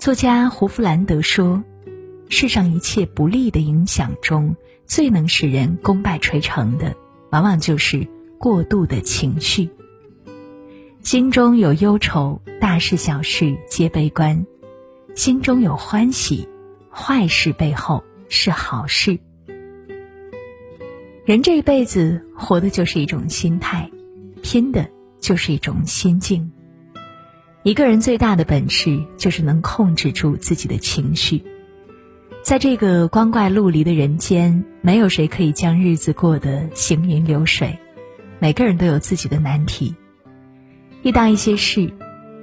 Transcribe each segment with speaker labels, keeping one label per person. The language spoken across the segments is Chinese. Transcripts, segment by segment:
Speaker 1: 作家胡弗兰德说：“世上一切不利的影响中，最能使人功败垂成的，往往就是过度的情绪。心中有忧愁，大事小事皆悲观；心中有欢喜，坏事背后是好事。人这一辈子活的就是一种心态，拼的就是一种心境。”一个人最大的本事，就是能控制住自己的情绪。在这个光怪陆离的人间，没有谁可以将日子过得行云流水。每个人都有自己的难题，遇到一些事，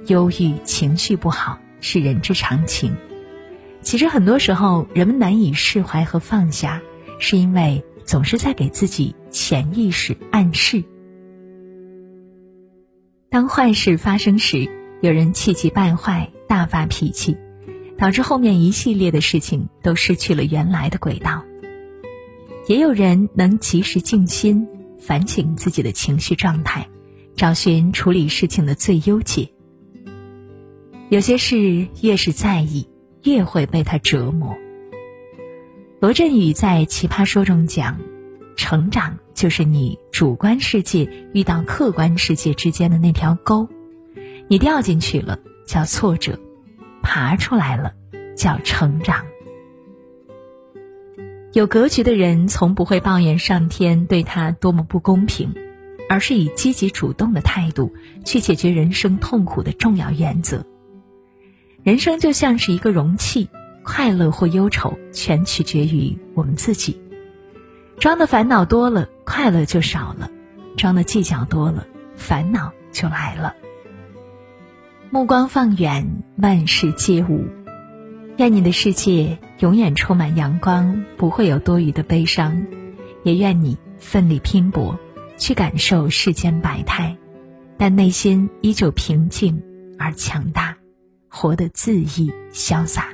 Speaker 1: 忧郁、情绪不好是人之常情。其实很多时候，人们难以释怀和放下，是因为总是在给自己潜意识暗示。当坏事发生时，有人气急败坏，大发脾气，导致后面一系列的事情都失去了原来的轨道。也有人能及时静心，反省自己的情绪状态，找寻处理事情的最优解。有些事越是在意，越会被他折磨。罗振宇在《奇葩说》中讲：“成长就是你主观世界遇到客观世界之间的那条沟。”你掉进去了叫挫折，爬出来了叫成长。有格局的人从不会抱怨上天对他多么不公平，而是以积极主动的态度去解决人生痛苦的重要原则。人生就像是一个容器，快乐或忧愁全取决于我们自己。装的烦恼多了，快乐就少了；装的计较多了，烦恼就来了。目光放远，万事皆无。愿你的世界永远充满阳光，不会有多余的悲伤。也愿你奋力拼搏，去感受世间百态，但内心依旧平静而强大，活得恣意潇洒。